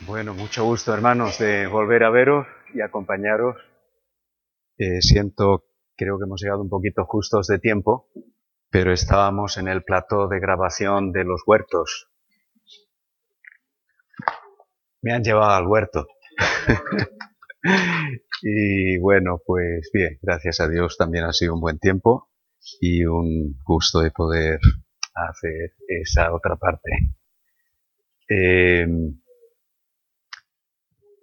Bueno, mucho gusto hermanos de volver a veros y acompañaros. Eh, siento, creo que hemos llegado un poquito justos de tiempo, pero estábamos en el plató de grabación de los huertos. Me han llevado al huerto. y bueno, pues bien, gracias a Dios también ha sido un buen tiempo y un gusto de poder hacer esa otra parte. Eh,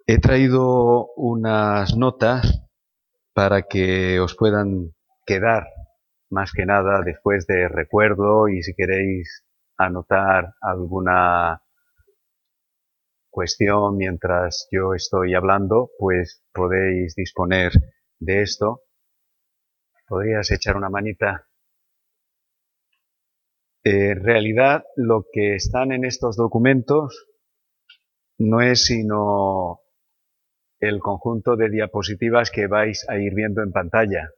He traído unas notas para que os puedan quedar más que nada después de recuerdo y si queréis anotar alguna cuestión mientras yo estoy hablando, pues podéis disponer de esto. ¿Podrías echar una manita? En realidad, lo que están en estos documentos no es sino el conjunto de diapositivas que vais a ir viendo en pantalla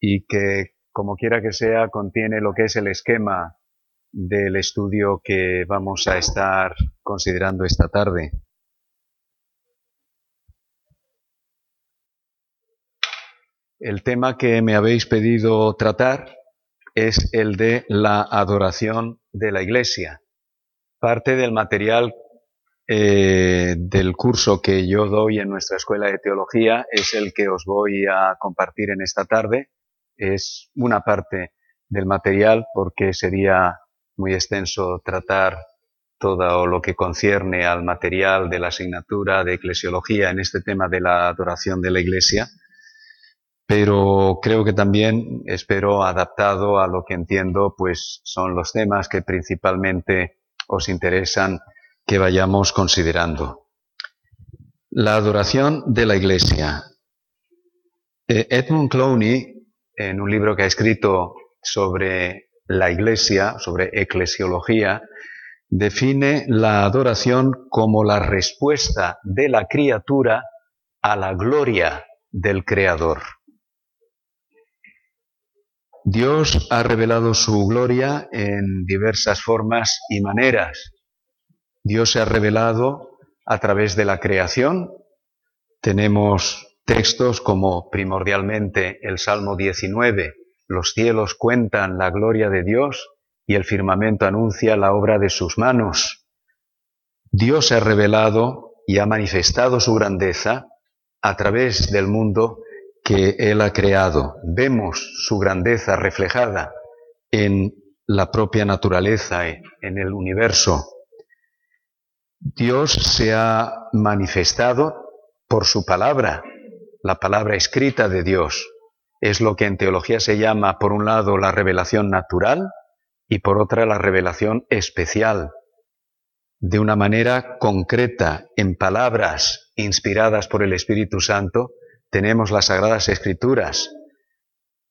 y que, como quiera que sea, contiene lo que es el esquema del estudio que vamos a estar considerando esta tarde. El tema que me habéis pedido tratar es el de la adoración de la Iglesia. Parte del material eh, del curso que yo doy en nuestra escuela de teología es el que os voy a compartir en esta tarde. Es una parte del material porque sería muy extenso tratar todo lo que concierne al material de la asignatura de eclesiología en este tema de la adoración de la Iglesia, pero creo que también espero adaptado a lo que entiendo, pues son los temas que principalmente os interesan que vayamos considerando. La adoración de la Iglesia. Eh, Edmund Clowney, en un libro que ha escrito sobre la Iglesia, sobre eclesiología, define la adoración como la respuesta de la criatura a la gloria del Creador. Dios ha revelado su gloria en diversas formas y maneras. Dios se ha revelado a través de la creación. Tenemos textos como primordialmente el Salmo 19, los cielos cuentan la gloria de Dios y el firmamento anuncia la obra de sus manos. Dios se ha revelado y ha manifestado su grandeza a través del mundo que Él ha creado. Vemos su grandeza reflejada en la propia naturaleza, en el universo. Dios se ha manifestado por su palabra, la palabra escrita de Dios. Es lo que en teología se llama, por un lado, la revelación natural y por otra, la revelación especial. De una manera concreta, en palabras inspiradas por el Espíritu Santo, tenemos las Sagradas Escrituras.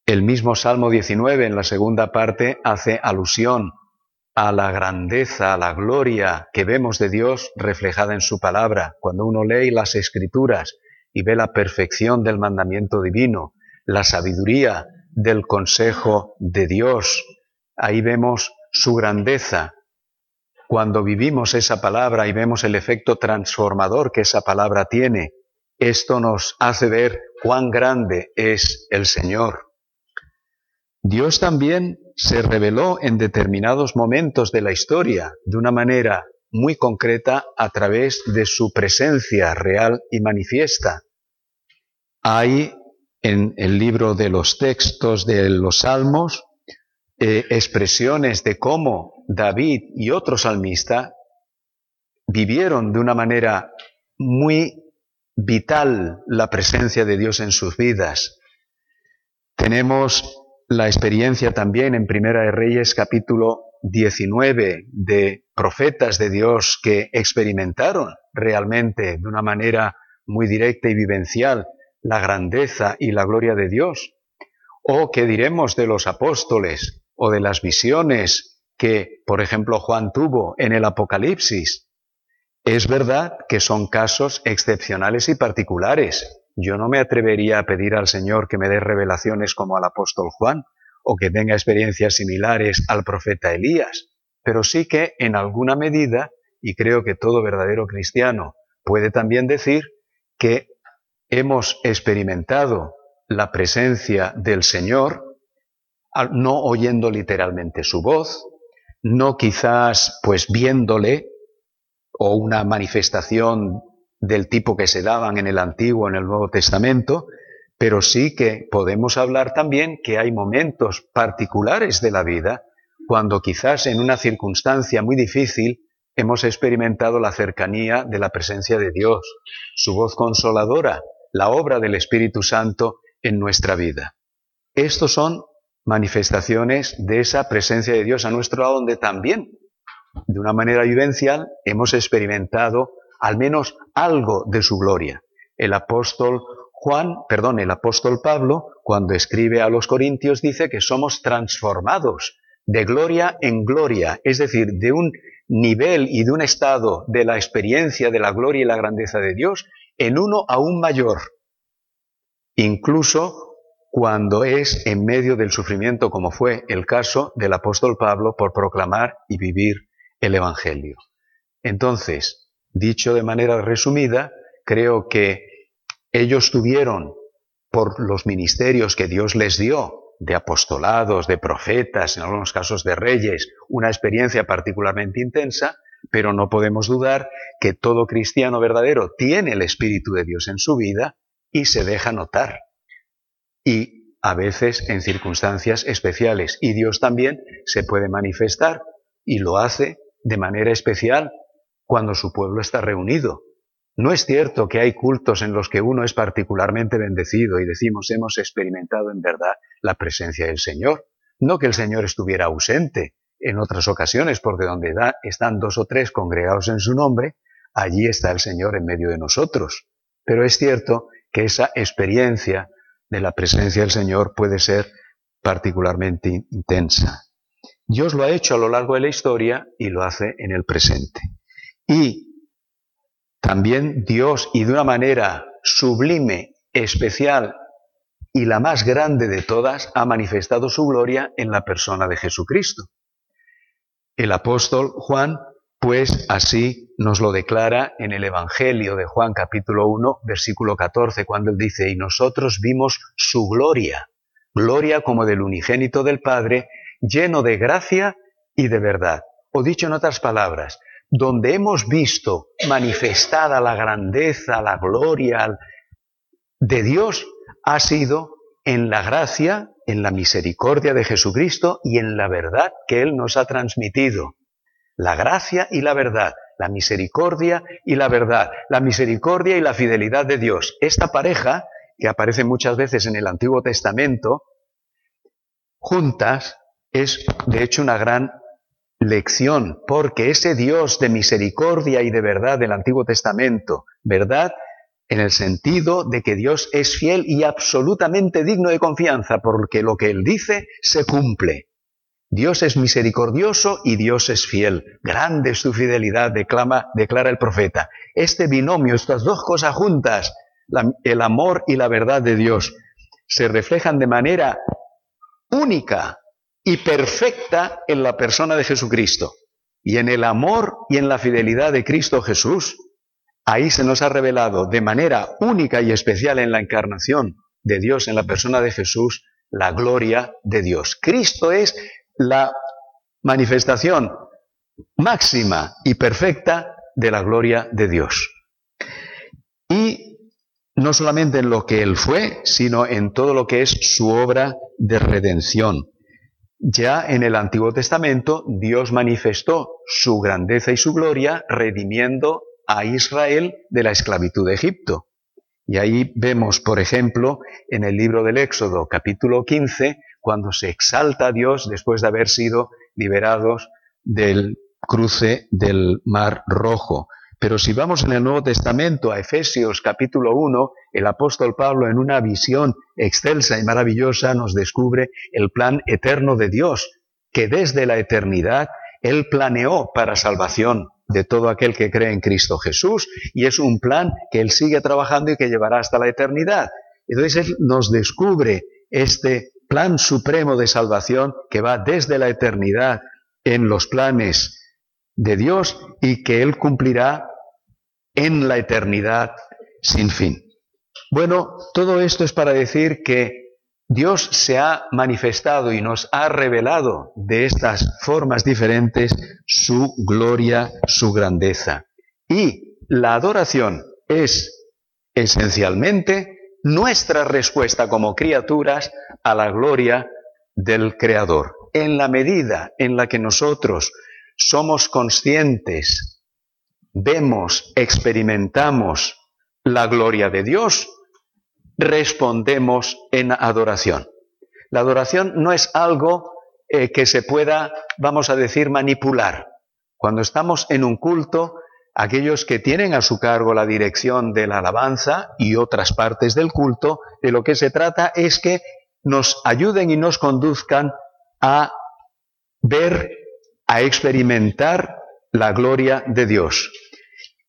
El mismo Salmo 19, en la segunda parte, hace alusión a la grandeza, a la gloria que vemos de Dios reflejada en su palabra. Cuando uno lee las escrituras y ve la perfección del mandamiento divino, la sabiduría del consejo de Dios, ahí vemos su grandeza. Cuando vivimos esa palabra y vemos el efecto transformador que esa palabra tiene, esto nos hace ver cuán grande es el Señor. Dios también se reveló en determinados momentos de la historia de una manera muy concreta a través de su presencia real y manifiesta. Hay en el libro de los textos de los salmos eh, expresiones de cómo David y otros salmistas vivieron de una manera muy vital la presencia de Dios en sus vidas. Tenemos la experiencia también en Primera de Reyes capítulo 19 de profetas de Dios que experimentaron realmente de una manera muy directa y vivencial la grandeza y la gloria de Dios. O qué diremos de los apóstoles o de las visiones que, por ejemplo, Juan tuvo en el Apocalipsis. Es verdad que son casos excepcionales y particulares, yo no me atrevería a pedir al Señor que me dé revelaciones como al apóstol Juan o que tenga experiencias similares al profeta Elías, pero sí que en alguna medida y creo que todo verdadero cristiano puede también decir que hemos experimentado la presencia del Señor, no oyendo literalmente su voz, no quizás pues viéndole o una manifestación del tipo que se daban en el Antiguo, en el Nuevo Testamento, pero sí que podemos hablar también que hay momentos particulares de la vida cuando quizás en una circunstancia muy difícil hemos experimentado la cercanía de la presencia de Dios, su voz consoladora, la obra del Espíritu Santo en nuestra vida. Estos son manifestaciones de esa presencia de Dios a nuestro lado, donde también, de una manera vivencial, hemos experimentado al menos algo de su gloria. El apóstol Juan, perdón, el apóstol Pablo, cuando escribe a los Corintios, dice que somos transformados de gloria en gloria, es decir, de un nivel y de un estado de la experiencia de la gloria y la grandeza de Dios en uno aún mayor, incluso cuando es en medio del sufrimiento, como fue el caso del apóstol Pablo por proclamar y vivir el Evangelio. Entonces, dicho de manera resumida, creo que ellos tuvieron, por los ministerios que Dios les dio, de apostolados, de profetas, en algunos casos de reyes, una experiencia particularmente intensa, pero no podemos dudar que todo cristiano verdadero tiene el Espíritu de Dios en su vida y se deja notar. Y a veces en circunstancias especiales. Y Dios también se puede manifestar y lo hace de manera especial cuando su pueblo está reunido. No es cierto que hay cultos en los que uno es particularmente bendecido y decimos hemos experimentado en verdad la presencia del Señor. No que el Señor estuviera ausente en otras ocasiones, porque donde están dos o tres congregados en su nombre, allí está el Señor en medio de nosotros. Pero es cierto que esa experiencia de la presencia del Señor puede ser particularmente intensa. Dios lo ha hecho a lo largo de la historia y lo hace en el presente. Y también Dios, y de una manera sublime, especial y la más grande de todas, ha manifestado su gloria en la persona de Jesucristo. El apóstol Juan, pues así nos lo declara en el Evangelio de Juan capítulo 1, versículo 14, cuando él dice, y nosotros vimos su gloria, gloria como del unigénito del Padre, lleno de gracia y de verdad. O dicho en otras palabras, donde hemos visto manifestada la grandeza, la gloria de Dios, ha sido en la gracia, en la misericordia de Jesucristo y en la verdad que Él nos ha transmitido. La gracia y la verdad, la misericordia y la verdad, la misericordia y la fidelidad de Dios. Esta pareja, que aparece muchas veces en el Antiguo Testamento, juntas, es de hecho una gran lección, porque ese Dios de misericordia y de verdad del Antiguo Testamento, verdad en el sentido de que Dios es fiel y absolutamente digno de confianza, porque lo que Él dice se cumple. Dios es misericordioso y Dios es fiel. Grande es su fidelidad, declama, declara el profeta. Este binomio, estas dos cosas juntas, el amor y la verdad de Dios, se reflejan de manera única y perfecta en la persona de Jesucristo. Y en el amor y en la fidelidad de Cristo Jesús, ahí se nos ha revelado de manera única y especial en la encarnación de Dios en la persona de Jesús la gloria de Dios. Cristo es la manifestación máxima y perfecta de la gloria de Dios. Y no solamente en lo que Él fue, sino en todo lo que es su obra de redención. Ya en el Antiguo Testamento Dios manifestó su grandeza y su gloria redimiendo a Israel de la esclavitud de Egipto. Y ahí vemos, por ejemplo, en el libro del Éxodo, capítulo 15, cuando se exalta a Dios después de haber sido liberados del cruce del Mar Rojo. Pero si vamos en el Nuevo Testamento a Efesios capítulo 1, el apóstol Pablo en una visión excelsa y maravillosa nos descubre el plan eterno de Dios, que desde la eternidad Él planeó para salvación de todo aquel que cree en Cristo Jesús y es un plan que Él sigue trabajando y que llevará hasta la eternidad. Entonces Él nos descubre este plan supremo de salvación que va desde la eternidad en los planes de Dios y que Él cumplirá en la eternidad sin fin. Bueno, todo esto es para decir que Dios se ha manifestado y nos ha revelado de estas formas diferentes su gloria, su grandeza. Y la adoración es esencialmente nuestra respuesta como criaturas a la gloria del Creador. En la medida en la que nosotros somos conscientes, vemos, experimentamos la gloria de Dios, respondemos en adoración. La adoración no es algo eh, que se pueda, vamos a decir, manipular. Cuando estamos en un culto, aquellos que tienen a su cargo la dirección de la alabanza y otras partes del culto, de lo que se trata es que nos ayuden y nos conduzcan a ver, a experimentar la gloria de Dios.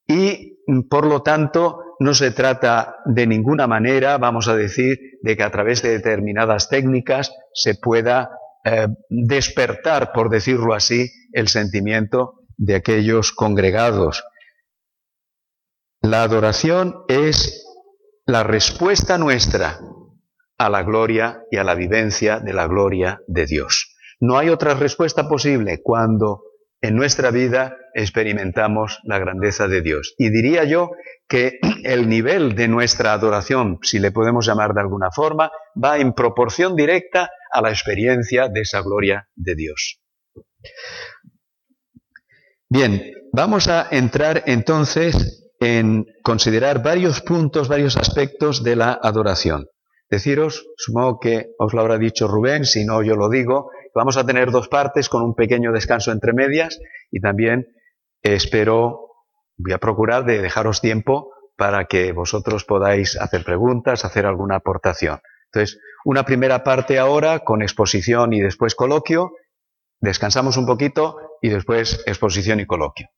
Y por lo tanto, no se trata de ninguna manera, vamos a decir, de que a través de determinadas técnicas se pueda eh, despertar, por decirlo así, el sentimiento de aquellos congregados. La adoración es la respuesta nuestra a la gloria y a la vivencia de la gloria de Dios. No hay otra respuesta posible cuando en nuestra vida experimentamos la grandeza de Dios. Y diría yo que el nivel de nuestra adoración, si le podemos llamar de alguna forma, va en proporción directa a la experiencia de esa gloria de Dios. Bien, vamos a entrar entonces en considerar varios puntos, varios aspectos de la adoración. Deciros, supongo que os lo habrá dicho Rubén, si no yo lo digo, vamos a tener dos partes con un pequeño descanso entre medias y también espero, voy a procurar de dejaros tiempo para que vosotros podáis hacer preguntas, hacer alguna aportación. Entonces, una primera parte ahora con exposición y después coloquio, descansamos un poquito y después exposición y coloquio.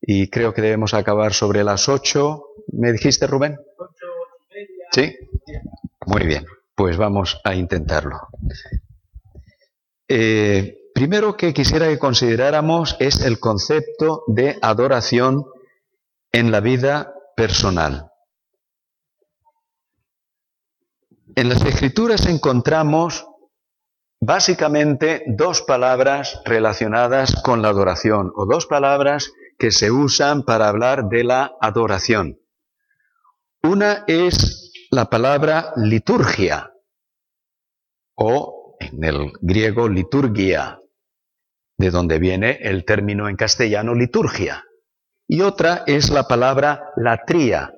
Y creo que debemos acabar sobre las ocho. ¿Me dijiste, Rubén? Ocho y media. ¿Sí? Muy bien, pues vamos a intentarlo. Eh, primero que quisiera que consideráramos es el concepto de adoración en la vida personal. En las escrituras encontramos básicamente dos palabras relacionadas con la adoración o dos palabras que se usan para hablar de la adoración. Una es la palabra liturgia o en el griego liturgia, de donde viene el término en castellano liturgia y otra es la palabra latría.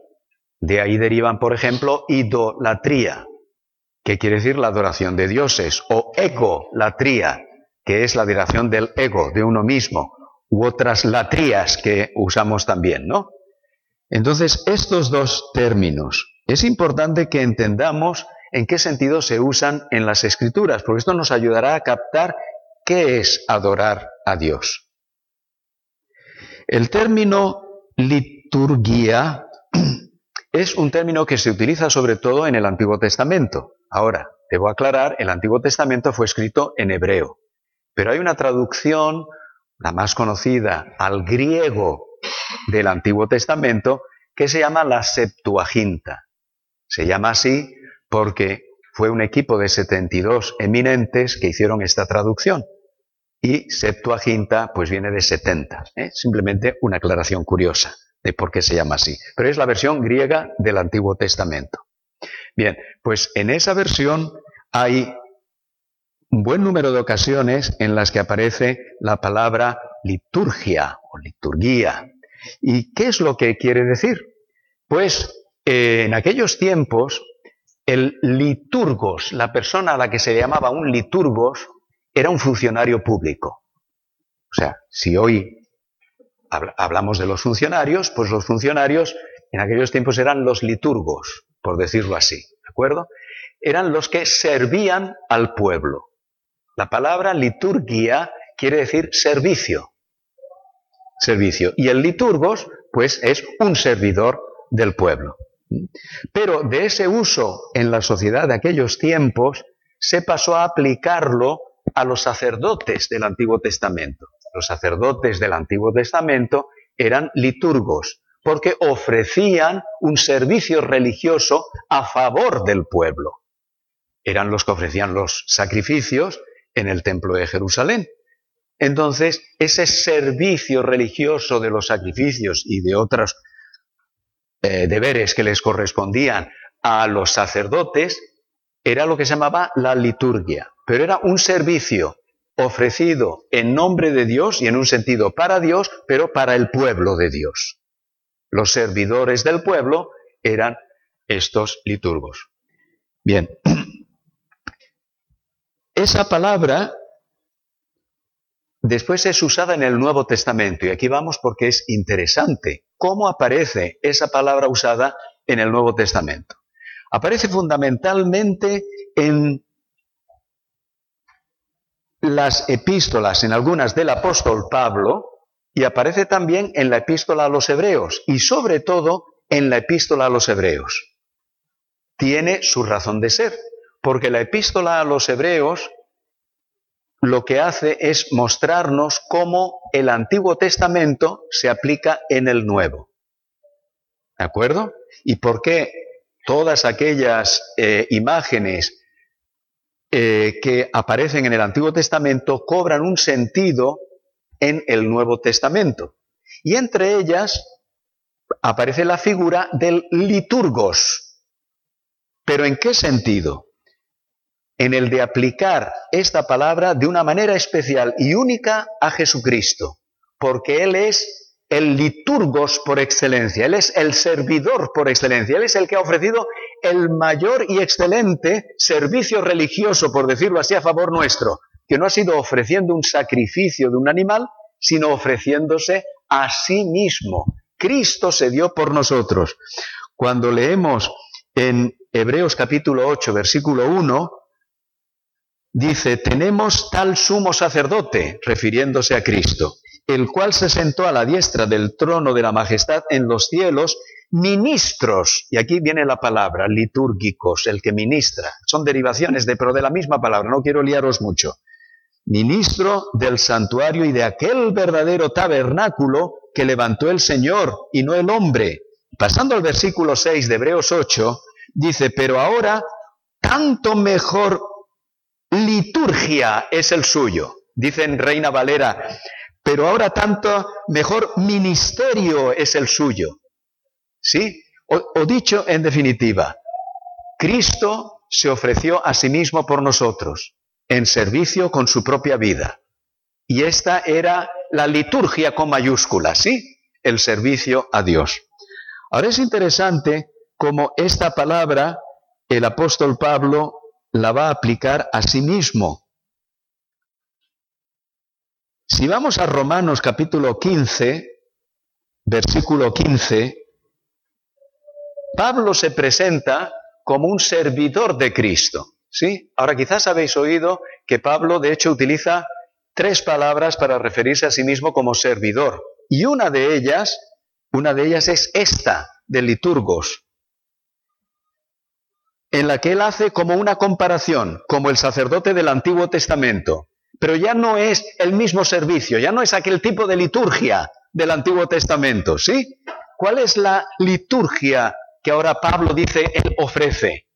De ahí derivan, por ejemplo, idolatría, que quiere decir la adoración de dioses, o egolatría, que es la adoración del ego, de uno mismo, u otras latrías que usamos también, ¿no? Entonces, estos dos términos, es importante que entendamos en qué sentido se usan en las escrituras, porque esto nos ayudará a captar qué es adorar a Dios. El término liturgia es un término que se utiliza sobre todo en el Antiguo Testamento. Ahora, debo aclarar, el Antiguo Testamento fue escrito en hebreo, pero hay una traducción, la más conocida, al griego del Antiguo Testamento, que se llama la Septuaginta. Se llama así porque fue un equipo de 72 eminentes que hicieron esta traducción y Septuaginta pues viene de 70. ¿eh? Simplemente una aclaración curiosa de por qué se llama así. Pero es la versión griega del Antiguo Testamento. Bien, pues en esa versión hay un buen número de ocasiones en las que aparece la palabra liturgia o liturguía. ¿Y qué es lo que quiere decir? Pues eh, en aquellos tiempos el liturgos, la persona a la que se llamaba un liturgos, era un funcionario público. O sea, si hoy hablamos de los funcionarios, pues los funcionarios en aquellos tiempos eran los liturgos, por decirlo así, ¿de acuerdo? Eran los que servían al pueblo. La palabra liturgia quiere decir servicio. Servicio. Y el liturgos, pues, es un servidor del pueblo. Pero de ese uso en la sociedad de aquellos tiempos se pasó a aplicarlo a los sacerdotes del Antiguo Testamento. los sacerdotes del Antiguo Testamento, eran liturgos, porque ofrecían un servicio religioso a favor del pueblo. Eran los que ofrecían los sacrificios en el templo de Jerusalén. Entonces, ese servicio religioso de los sacrificios y de otros eh, deberes que les correspondían a los sacerdotes era lo que se llamaba la liturgia, pero era un servicio ofrecido en nombre de Dios y en un sentido para Dios, pero para el pueblo de Dios. Los servidores del pueblo eran estos liturgos. Bien, esa palabra después es usada en el Nuevo Testamento y aquí vamos porque es interesante cómo aparece esa palabra usada en el Nuevo Testamento. Aparece fundamentalmente en las epístolas, en algunas del apóstol Pablo, y aparece también en la epístola a los hebreos, y sobre todo en la epístola a los hebreos. Tiene su razón de ser, porque la epístola a los hebreos lo que hace es mostrarnos cómo el Antiguo Testamento se aplica en el Nuevo. ¿De acuerdo? ¿Y por qué todas aquellas eh, imágenes eh, que aparecen en el Antiguo Testamento cobran un sentido en el Nuevo Testamento. Y entre ellas aparece la figura del liturgos. ¿Pero en qué sentido? En el de aplicar esta palabra de una manera especial y única a Jesucristo, porque Él es el liturgos por excelencia, Él es el servidor por excelencia, Él es el que ha ofrecido el mayor y excelente servicio religioso, por decirlo así, a favor nuestro, que no ha sido ofreciendo un sacrificio de un animal, sino ofreciéndose a sí mismo. Cristo se dio por nosotros. Cuando leemos en Hebreos capítulo 8, versículo 1, dice, tenemos tal sumo sacerdote, refiriéndose a Cristo el cual se sentó a la diestra del trono de la majestad en los cielos, ministros, y aquí viene la palabra, litúrgicos, el que ministra, son derivaciones de, pero de la misma palabra, no quiero liaros mucho, ministro del santuario y de aquel verdadero tabernáculo que levantó el Señor y no el hombre. Pasando al versículo 6 de Hebreos 8, dice, pero ahora tanto mejor liturgia es el suyo. Dice en Reina Valera, pero ahora tanto mejor ministerio es el suyo. ¿Sí? O, dicho en definitiva, Cristo se ofreció a sí mismo por nosotros, en servicio con su propia vida. Y esta era la liturgia con mayúsculas, ¿sí? El servicio a Dios. Ahora es interesante cómo esta palabra el apóstol Pablo la va a aplicar a sí mismo. Si vamos a Romanos capítulo 15, versículo 15, Pablo se presenta como un servidor de Cristo. ¿sí? Ahora quizás habéis oído que Pablo de hecho utiliza tres palabras para referirse a sí mismo como servidor. Y una de ellas, una de ellas es esta, de liturgos, en la que él hace como una comparación, como el sacerdote del Antiguo Testamento, pero ya no es el mismo servicio, ya no es aquel tipo de liturgia del Antiguo Testamento, ¿sí? ¿Cuál es la liturgia que ahora Pablo dice él ofrece?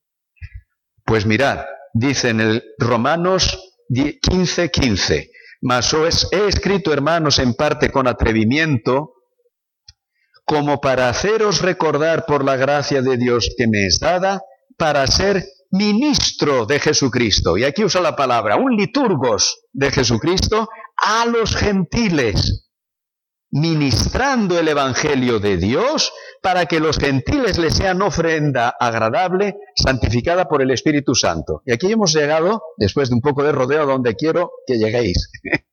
Pues mirad, dice en el Romanos 15:15, 15, mas os he escrito, hermanos, en parte con atrevimiento, como para haceros recordar por la gracia de Dios que me es dada, para ser ministro de Jesucristo, y aquí usa la palabra, un liturgos de Jesucristo a los gentiles, ministrando el Evangelio de Dios para que los gentiles le sean ofrenda agradable, santificada por el Espíritu Santo. Y aquí hemos llegado, después de un poco de rodeo, donde quiero que lleguéis.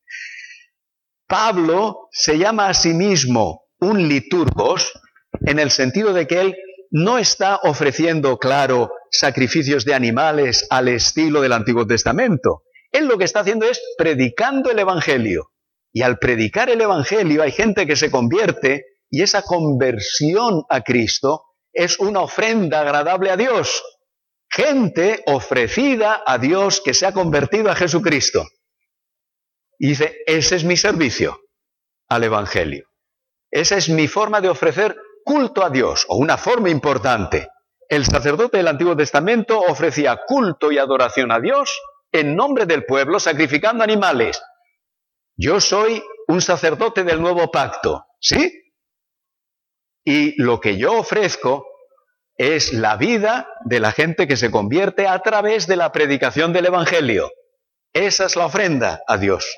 Pablo se llama a sí mismo un liturgos en el sentido de que él no está ofreciendo, claro, sacrificios de animales al estilo del Antiguo Testamento. Él lo que está haciendo es predicando el Evangelio. Y al predicar el Evangelio hay gente que se convierte y esa conversión a Cristo es una ofrenda agradable a Dios. Gente ofrecida a Dios que se ha convertido a Jesucristo. Y dice, ese es mi servicio. al Evangelio. Esa es mi forma de ofrecer culto a Dios, o una forma importante. El sacerdote del Antiguo Testamento ofrecía culto y adoración a Dios en nombre del pueblo, sacrificando animales. Yo soy un sacerdote del nuevo pacto, ¿sí? Y lo que yo ofrezco es la vida de la gente que se convierte a través de la predicación del Evangelio. Esa es la ofrenda a Dios.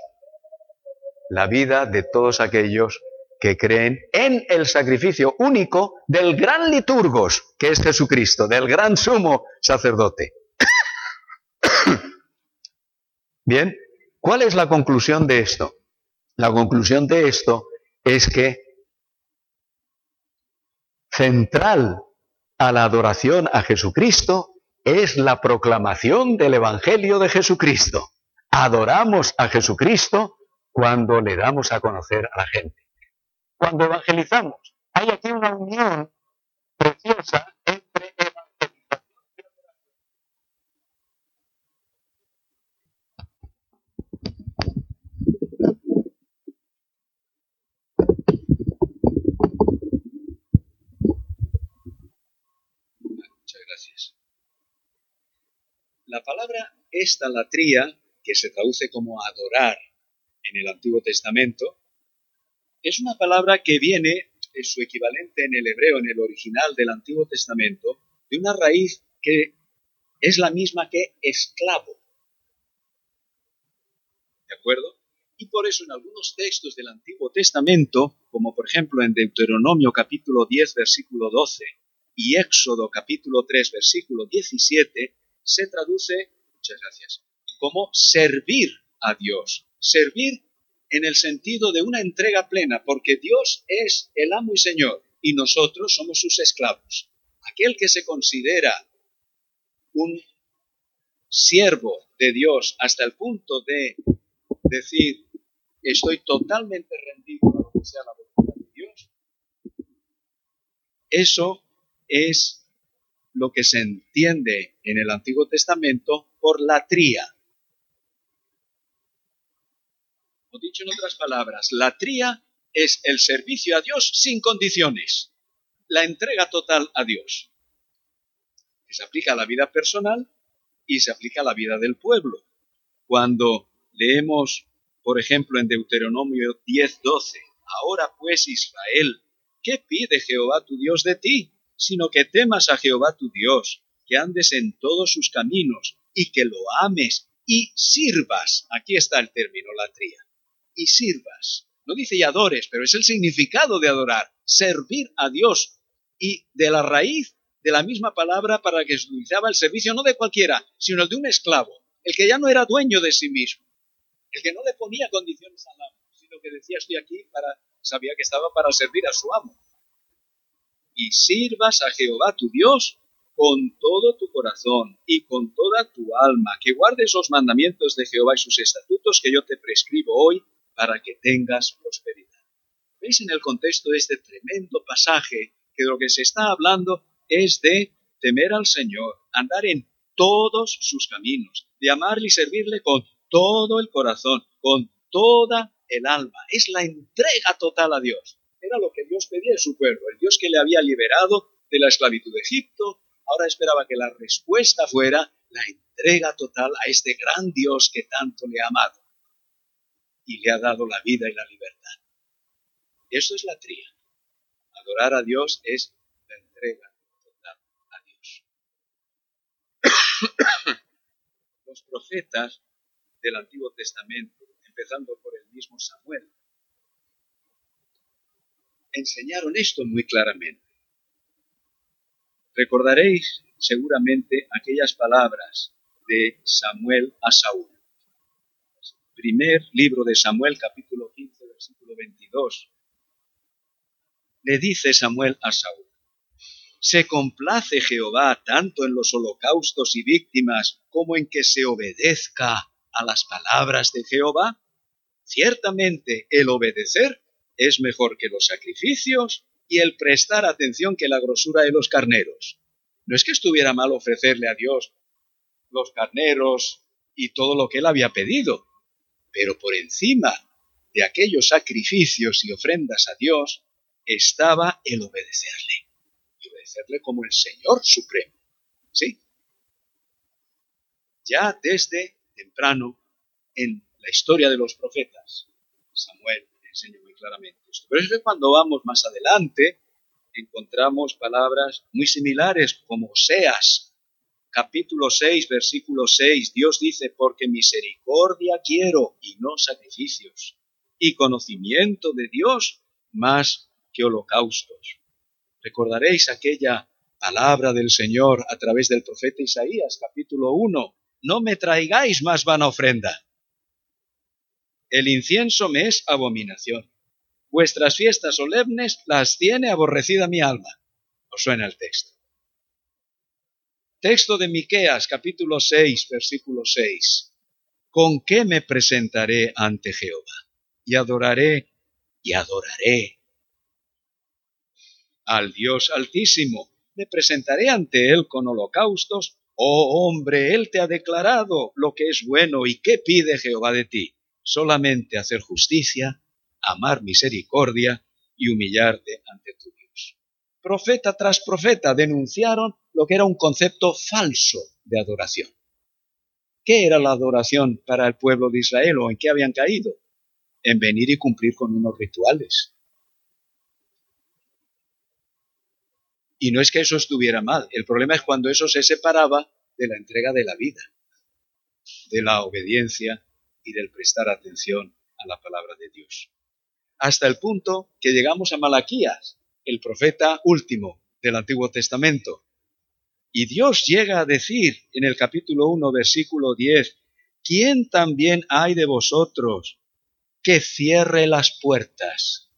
La vida de todos aquellos que creen en el sacrificio único del gran liturgos, que es Jesucristo, del gran sumo sacerdote. Bien, ¿cuál es la conclusión de esto? La conclusión de esto es que central a la adoración a Jesucristo es la proclamación del Evangelio de Jesucristo. Adoramos a Jesucristo cuando le damos a conocer a la gente. Cuando evangelizamos, hay aquí una unión preciosa entre evangelización y adoración. Muchas gracias. La palabra estalatría, que se traduce como adorar en el Antiguo Testamento, es una palabra que viene, es su equivalente en el hebreo, en el original del Antiguo Testamento, de una raíz que es la misma que esclavo. ¿De acuerdo? Y por eso en algunos textos del Antiguo Testamento, como por ejemplo en Deuteronomio capítulo 10 versículo 12 y Éxodo capítulo 3 versículo 17, se traduce, muchas gracias, como servir a Dios. Servir en el sentido de una entrega plena, porque Dios es el amo y Señor y nosotros somos sus esclavos. Aquel que se considera un siervo de Dios hasta el punto de decir, estoy totalmente rendido a lo que sea la voluntad de Dios, eso es lo que se entiende en el Antiguo Testamento por la tría. Dicho en otras palabras, la tría es el servicio a Dios sin condiciones, la entrega total a Dios. Que se aplica a la vida personal y se aplica a la vida del pueblo. Cuando leemos, por ejemplo, en Deuteronomio 10:12, ahora pues Israel, ¿qué pide Jehová tu Dios de ti? Sino que temas a Jehová tu Dios, que andes en todos sus caminos y que lo ames y sirvas. Aquí está el término, la tría y sirvas. No dice y adores, pero es el significado de adorar, servir a Dios. Y de la raíz de la misma palabra para que se utilizaba el servicio no de cualquiera, sino el de un esclavo, el que ya no era dueño de sí mismo, el que no le ponía condiciones al amo, sino que decía estoy aquí para, sabía que estaba para servir a su amo. Y sirvas a Jehová tu Dios con todo tu corazón y con toda tu alma, que guardes los mandamientos de Jehová y sus estatutos que yo te prescribo hoy para que tengas prosperidad. ¿Veis en el contexto de este tremendo pasaje que de lo que se está hablando es de temer al Señor, andar en todos sus caminos, de amarle y servirle con todo el corazón, con toda el alma. Es la entrega total a Dios. Era lo que Dios pedía de su pueblo, el Dios que le había liberado de la esclavitud de Egipto. Ahora esperaba que la respuesta fuera la entrega total a este gran Dios que tanto le ha amado y le ha dado la vida y la libertad. Eso es la tría. Adorar a Dios es la entrega total a Dios. Los profetas del Antiguo Testamento, empezando por el mismo Samuel, enseñaron esto muy claramente. Recordaréis seguramente aquellas palabras de Samuel a Saúl primer libro de Samuel, capítulo 15, versículo 22. Le dice Samuel a Saúl, ¿se complace Jehová tanto en los holocaustos y víctimas como en que se obedezca a las palabras de Jehová? Ciertamente el obedecer es mejor que los sacrificios y el prestar atención que la grosura de los carneros. No es que estuviera mal ofrecerle a Dios los carneros y todo lo que él había pedido, pero por encima de aquellos sacrificios y ofrendas a Dios estaba el obedecerle. Y obedecerle como el Señor Supremo. ¿Sí? Ya desde temprano en la historia de los profetas, Samuel enseña muy claramente esto. Pero es que cuando vamos más adelante, encontramos palabras muy similares como Oseas, capítulo 6, versículo 6. Dios dice, porque misericordia quiero y no sacrificios, y conocimiento de Dios más que holocaustos. Recordaréis aquella palabra del Señor a través del profeta Isaías, capítulo 1. No me traigáis más vana ofrenda. El incienso me es abominación. Vuestras fiestas solemnes las tiene aborrecida mi alma. ¿Os suena el texto? Texto de Miqueas, capítulo 6, versículo 6. ¿Con qué me presentaré ante Jehová? Y adoraré y adoraré al Dios Altísimo. Me presentaré ante Él con holocaustos. Oh hombre, Él te ha declarado lo que es bueno y qué pide Jehová de ti. Solamente hacer justicia, amar misericordia y humillarte ante tu. Profeta tras profeta denunciaron lo que era un concepto falso de adoración. ¿Qué era la adoración para el pueblo de Israel o en qué habían caído? En venir y cumplir con unos rituales. Y no es que eso estuviera mal, el problema es cuando eso se separaba de la entrega de la vida, de la obediencia y del prestar atención a la palabra de Dios. Hasta el punto que llegamos a Malaquías, el profeta último del Antiguo Testamento. Y Dios llega a decir en el capítulo 1, versículo 10, ¿quién también hay de vosotros que cierre las puertas?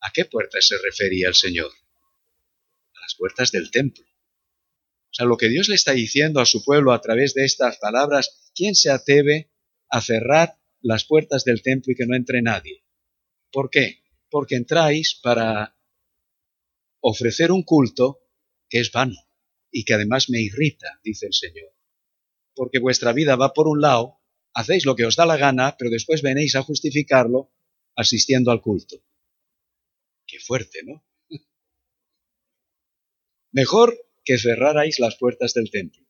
¿A qué puertas se refería el Señor? A las puertas del templo. O sea, lo que Dios le está diciendo a su pueblo a través de estas palabras, ¿quién se atreve a cerrar las puertas del templo y que no entre nadie? ¿Por qué? Porque entráis para ofrecer un culto que es vano y que además me irrita, dice el Señor. Porque vuestra vida va por un lado, hacéis lo que os da la gana, pero después venéis a justificarlo asistiendo al culto. Qué fuerte, ¿no? Mejor que cerrarais las puertas del templo.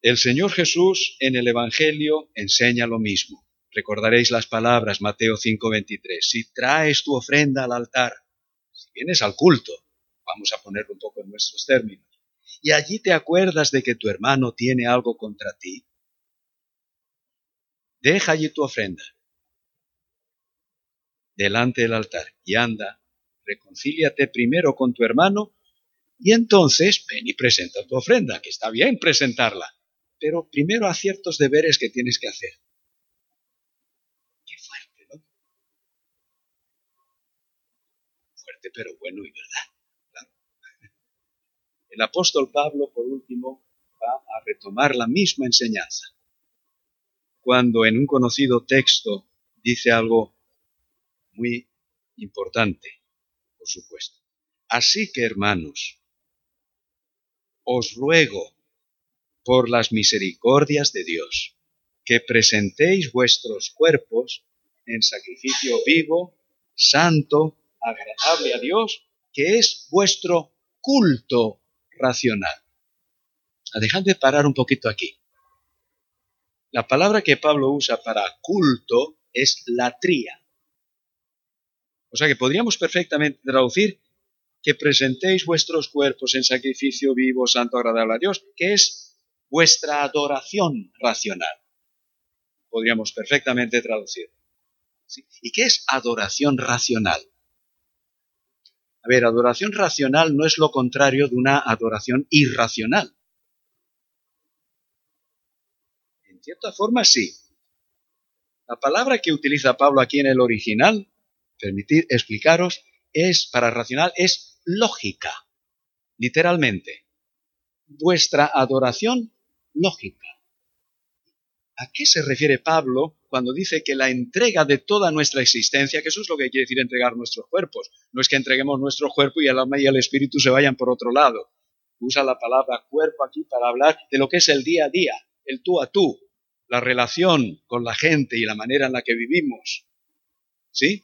El Señor Jesús en el Evangelio enseña lo mismo. Recordaréis las palabras Mateo 5:23. Si traes tu ofrenda al altar, si vienes al culto, vamos a ponerlo un poco en nuestros términos, y allí te acuerdas de que tu hermano tiene algo contra ti, deja allí tu ofrenda delante del altar y anda, reconcíliate primero con tu hermano y entonces ven y presenta tu ofrenda, que está bien presentarla, pero primero haz ciertos deberes que tienes que hacer. Qué fuerte, ¿no? Pero bueno y verdad. El apóstol Pablo, por último, va a retomar la misma enseñanza. Cuando en un conocido texto dice algo muy importante, por supuesto. Así que, hermanos, os ruego por las misericordias de Dios que presentéis vuestros cuerpos en sacrificio vivo, santo, agradable a Dios, que es vuestro culto racional. Dejad de parar un poquito aquí. La palabra que Pablo usa para culto es latría. O sea que podríamos perfectamente traducir que presentéis vuestros cuerpos en sacrificio vivo, santo, agradable a Dios, que es vuestra adoración racional. Podríamos perfectamente traducir. ¿Y qué es adoración racional? A ver, adoración racional no es lo contrario de una adoración irracional. En cierta forma sí. La palabra que utiliza Pablo aquí en el original permitir explicaros, es, para racional, es lógica, literalmente. Vuestra adoración lógica. ¿A qué se refiere Pablo cuando dice que la entrega de toda nuestra existencia, que eso es lo que quiere decir entregar nuestros cuerpos? No es que entreguemos nuestro cuerpo y el alma y el espíritu se vayan por otro lado. Usa la palabra cuerpo aquí para hablar de lo que es el día a día, el tú a tú, la relación con la gente y la manera en la que vivimos. ¿Sí?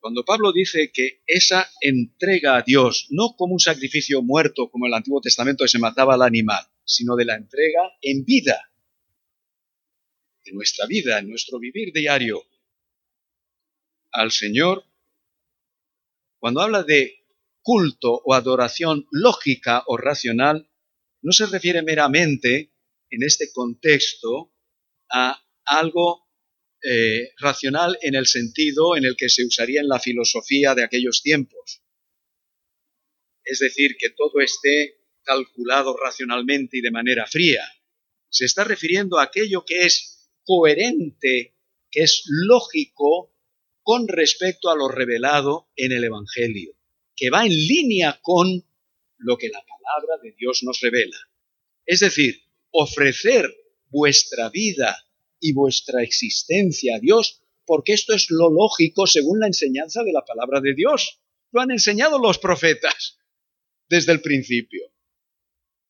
Cuando Pablo dice que esa entrega a Dios, no como un sacrificio muerto como en el Antiguo Testamento que se mataba al animal, sino de la entrega en vida, en nuestra vida, en nuestro vivir diario al Señor, cuando habla de culto o adoración lógica o racional, no se refiere meramente en este contexto a algo eh, racional en el sentido en el que se usaría en la filosofía de aquellos tiempos. Es decir, que todo esté calculado racionalmente y de manera fría. Se está refiriendo a aquello que es coherente, que es lógico con respecto a lo revelado en el Evangelio, que va en línea con lo que la palabra de Dios nos revela. Es decir, ofrecer vuestra vida y vuestra existencia a Dios, porque esto es lo lógico según la enseñanza de la palabra de Dios. Lo han enseñado los profetas desde el principio.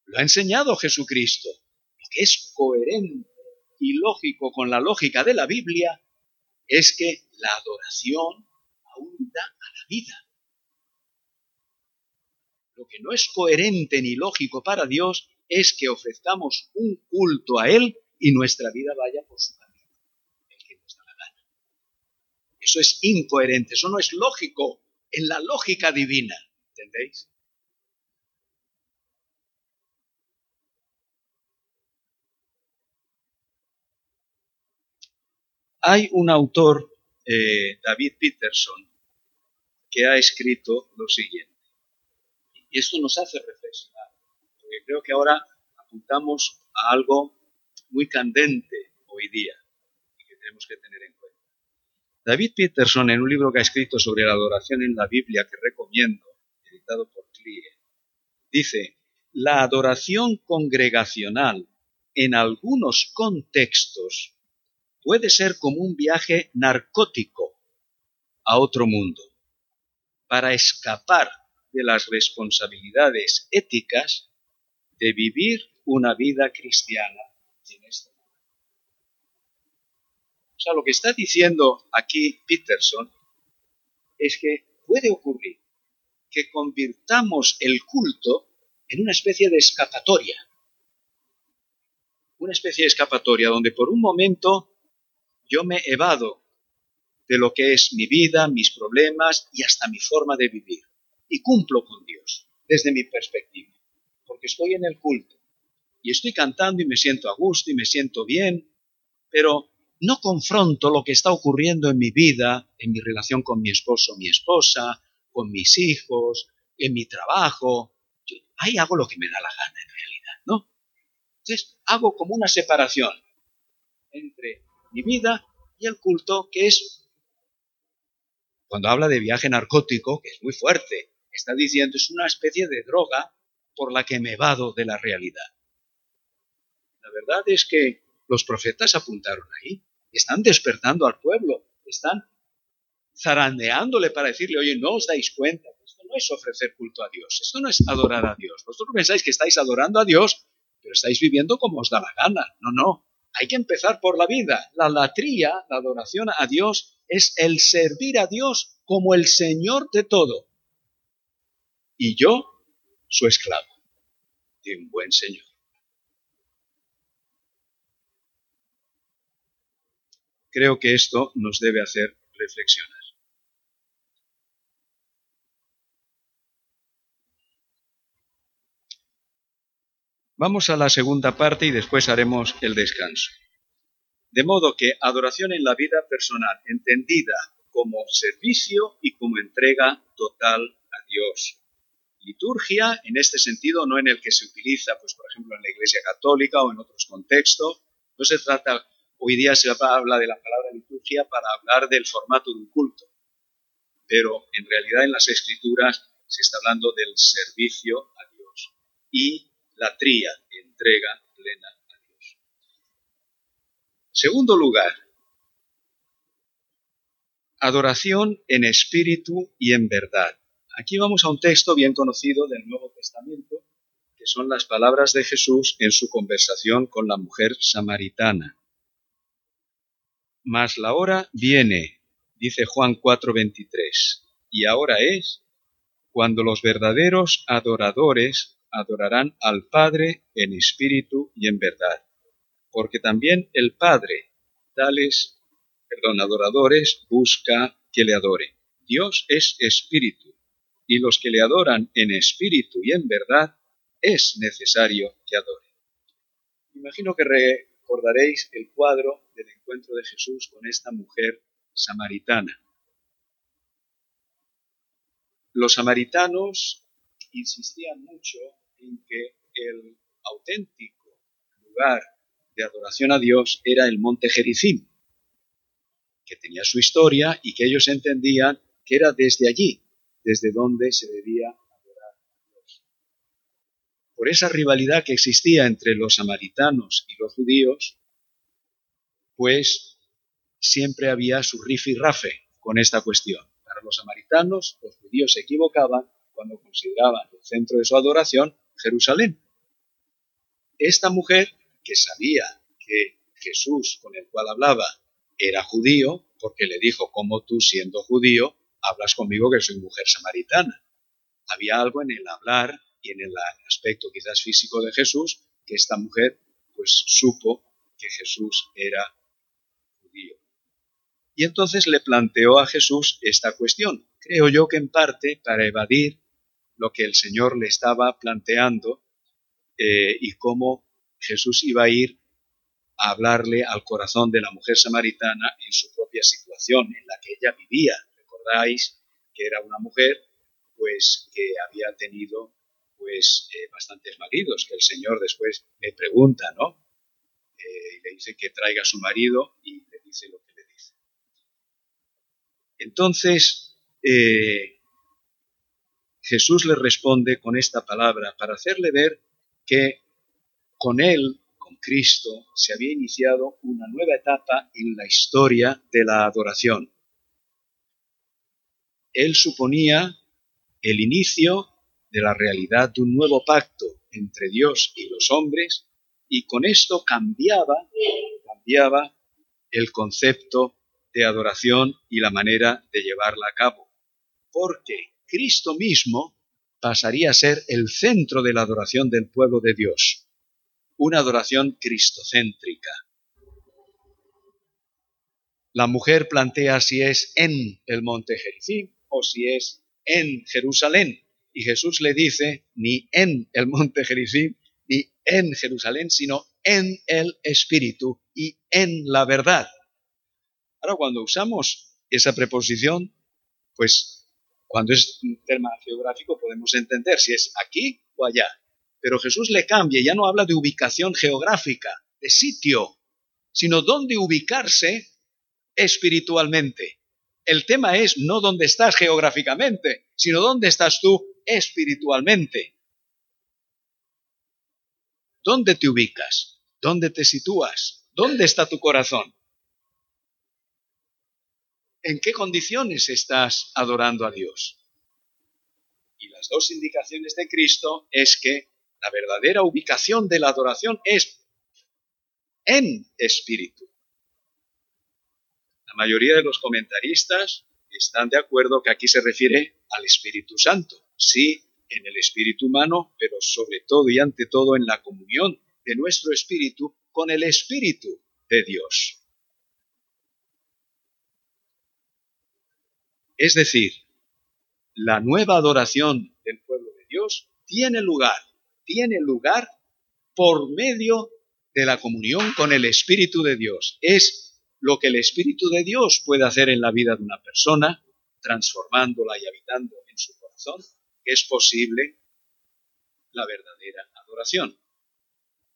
Lo ha enseñado Jesucristo. Lo que es coherente y lógico con la lógica de la Biblia es que la adoración da a la vida. Lo que no es coherente ni lógico para Dios es que ofrezcamos un culto a Él y nuestra vida vaya por su camino, el que nos da la gana. Eso es incoherente, eso no es lógico en la lógica divina, ¿entendéis? Hay un autor, eh, David Peterson, que ha escrito lo siguiente. Y esto nos hace reflexionar, porque creo que ahora apuntamos a algo muy candente hoy día y que tenemos que tener en cuenta. David Peterson, en un libro que ha escrito sobre la adoración en la Biblia, que recomiendo, editado por Clie, dice, la adoración congregacional en algunos contextos puede ser como un viaje narcótico a otro mundo, para escapar de las responsabilidades éticas de vivir una vida cristiana este o sea, lo que está diciendo aquí Peterson es que puede ocurrir que convirtamos el culto en una especie de escapatoria. Una especie de escapatoria donde por un momento yo me evado de lo que es mi vida, mis problemas y hasta mi forma de vivir. Y cumplo con Dios desde mi perspectiva, porque estoy en el culto y estoy cantando y me siento a gusto y me siento bien, pero no confronto lo que está ocurriendo en mi vida, en mi relación con mi esposo, mi esposa, con mis hijos, en mi trabajo. ahí hago lo que me da la gana en realidad, ¿no? Entonces hago como una separación entre mi vida y el culto, que es, cuando habla de viaje narcótico, que es muy fuerte, está diciendo es una especie de droga por la que me vado de la realidad. La verdad es que los profetas apuntaron ahí, están despertando al pueblo, están zarandeándole para decirle, oye, no os dais cuenta, esto no es ofrecer culto a Dios, esto no es adorar a Dios. Vosotros pensáis que estáis adorando a Dios, pero estáis viviendo como os da la gana. No, no, hay que empezar por la vida. La latría, la adoración a Dios, es el servir a Dios como el Señor de todo. Y yo, su esclavo, de un buen Señor. Creo que esto nos debe hacer reflexionar. Vamos a la segunda parte y después haremos el descanso. De modo que adoración en la vida personal, entendida como servicio y como entrega total a Dios. Liturgia, en este sentido, no en el que se utiliza, pues, por ejemplo, en la Iglesia Católica o en otros contextos. No se trata Hoy día se habla de la palabra liturgia para hablar del formato de un culto, pero en realidad en las escrituras se está hablando del servicio a Dios y la tría, entrega plena a Dios. Segundo lugar, adoración en espíritu y en verdad. Aquí vamos a un texto bien conocido del Nuevo Testamento que son las palabras de Jesús en su conversación con la mujer samaritana. Mas la hora viene, dice Juan 4:23, y ahora es cuando los verdaderos adoradores adorarán al Padre en espíritu y en verdad, porque también el Padre, tales, perdón, adoradores, busca que le adore. Dios es espíritu, y los que le adoran en espíritu y en verdad, es necesario que adoren. Imagino que recordaréis el cuadro del encuentro de Jesús con esta mujer samaritana. Los samaritanos insistían mucho en que el auténtico lugar de adoración a Dios era el monte Jericim, que tenía su historia y que ellos entendían que era desde allí, desde donde se debía adorar a Dios. Por esa rivalidad que existía entre los samaritanos y los judíos, pues siempre había su rafe con esta cuestión. Para los samaritanos, los judíos se equivocaban cuando consideraban el centro de su adoración Jerusalén. Esta mujer, que sabía que Jesús con el cual hablaba era judío, porque le dijo, como tú siendo judío, hablas conmigo que soy mujer samaritana. Había algo en el hablar y en el aspecto quizás físico de Jesús que esta mujer pues supo que Jesús era judío. Y entonces le planteó a Jesús esta cuestión, creo yo que en parte para evadir lo que el Señor le estaba planteando eh, y cómo Jesús iba a ir a hablarle al corazón de la mujer samaritana en su propia situación en la que ella vivía. Recordáis que era una mujer pues que había tenido pues eh, bastantes maridos, que el Señor después le pregunta, ¿no? Eh, y le dice que traiga a su marido y le dice lo que le dice. Entonces, Jesús le responde con esta palabra para hacerle ver que con él, con Cristo, se había iniciado una nueva etapa en la historia de la adoración. Él suponía el inicio de la realidad de un nuevo pacto entre Dios y los hombres y con esto cambiaba, cambiaba el concepto de adoración y la manera de llevarla a cabo. Porque Cristo mismo pasaría a ser el centro de la adoración del pueblo de Dios, una adoración cristocéntrica. La mujer plantea si es en el monte Jericim o si es en Jerusalén. Y Jesús le dice, ni en el monte Jericim, ni en Jerusalén, sino en el Espíritu y en la verdad. Ahora, cuando usamos esa preposición, pues cuando es un tema geográfico podemos entender si es aquí o allá. Pero Jesús le cambia, ya no habla de ubicación geográfica, de sitio, sino dónde ubicarse espiritualmente. El tema es no dónde estás geográficamente, sino dónde estás tú espiritualmente. ¿Dónde te ubicas? ¿Dónde te sitúas? ¿Dónde está tu corazón? En qué condiciones estás adorando a Dios. Y las dos indicaciones de Cristo es que la verdadera ubicación de la adoración es en espíritu. La mayoría de los comentaristas están de acuerdo que aquí se refiere al Espíritu Santo. Sí, en el espíritu humano, pero sobre todo y ante todo en la comunión de nuestro espíritu con el Espíritu de Dios. Es decir, la nueva adoración del pueblo de Dios tiene lugar, tiene lugar por medio de la comunión con el Espíritu de Dios. Es lo que el Espíritu de Dios puede hacer en la vida de una persona, transformándola y habitando en su corazón, que es posible la verdadera adoración.